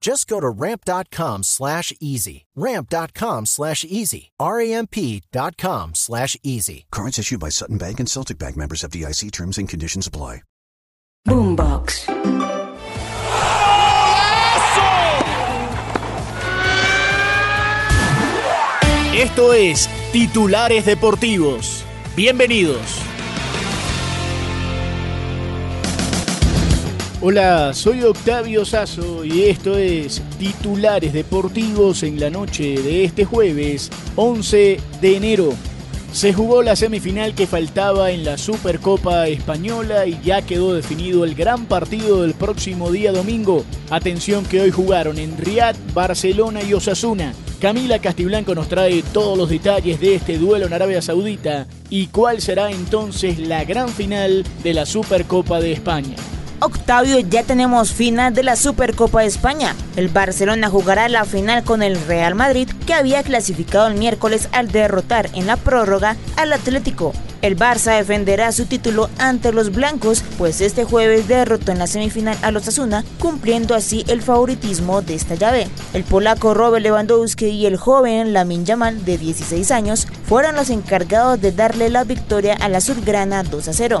Just go to ramp.com slash easy. Ramp.com slash easy. R-A-M-P.com slash easy. Cards issued by Sutton Bank and Celtic Bank members of DIC terms and conditions apply. Boombox. Esto es Titulares Deportivos. Bienvenidos. Hola, soy Octavio Sazo y esto es Titulares Deportivos en la noche de este jueves 11 de enero. Se jugó la semifinal que faltaba en la Supercopa Española y ya quedó definido el gran partido del próximo día domingo. Atención que hoy jugaron en Riad, Barcelona y Osasuna. Camila Castiblanco nos trae todos los detalles de este duelo en Arabia Saudita y cuál será entonces la gran final de la Supercopa de España. Octavio, ya tenemos final de la Supercopa de España. El Barcelona jugará la final con el Real Madrid, que había clasificado el miércoles al derrotar en la prórroga al Atlético. El Barça defenderá su título ante los blancos, pues este jueves derrotó en la semifinal a los Asuna, cumpliendo así el favoritismo de esta llave. El polaco Robert Lewandowski y el joven Lamin Yamal, de 16 años, fueron los encargados de darle la victoria a la Surgrana 2 a 0.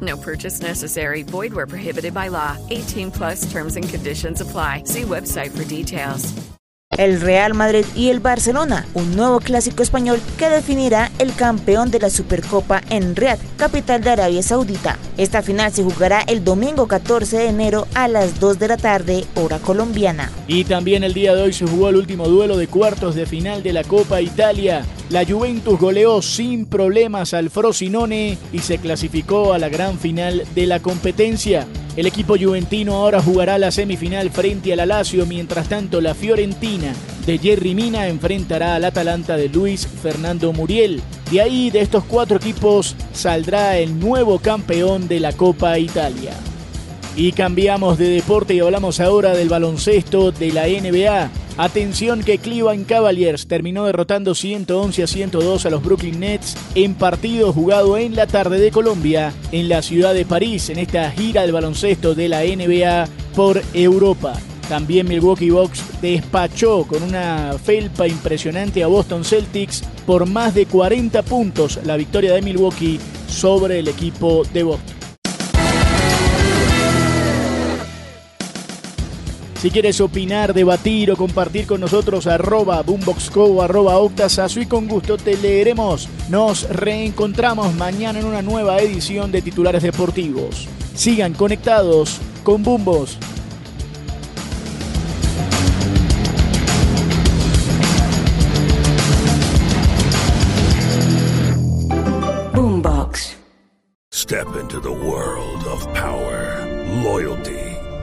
No purchase necessary. Void where prohibited by law. 18 plus terms and conditions apply. See website for details. El Real Madrid y el Barcelona, un nuevo clásico español que definirá el campeón de la Supercopa en Riyadh, capital de Arabia Saudita. Esta final se jugará el domingo 14 de enero a las 2 de la tarde, hora colombiana. Y también el día de hoy se jugó el último duelo de cuartos de final de la Copa Italia. La Juventus goleó sin problemas al Frosinone y se clasificó a la gran final de la competencia. El equipo juventino ahora jugará la semifinal frente al Lazio, mientras tanto la Fiorentina de Jerry Mina enfrentará al Atalanta de Luis Fernando Muriel. De ahí, de estos cuatro equipos, saldrá el nuevo campeón de la Copa Italia. Y cambiamos de deporte y hablamos ahora del baloncesto de la NBA. Atención que Cleveland Cavaliers terminó derrotando 111 a 102 a los Brooklyn Nets en partido jugado en la tarde de Colombia en la ciudad de París en esta gira del baloncesto de la NBA por Europa. También Milwaukee Bucks despachó con una felpa impresionante a Boston Celtics por más de 40 puntos la victoria de Milwaukee sobre el equipo de Boston. Si quieres opinar, debatir o compartir con nosotros, arroba boomboxco, arroba octasazo y con gusto te leeremos. Nos reencontramos mañana en una nueva edición de Titulares Deportivos. Sigan conectados con Boombox. Boombox. Step into the world of power, loyalty,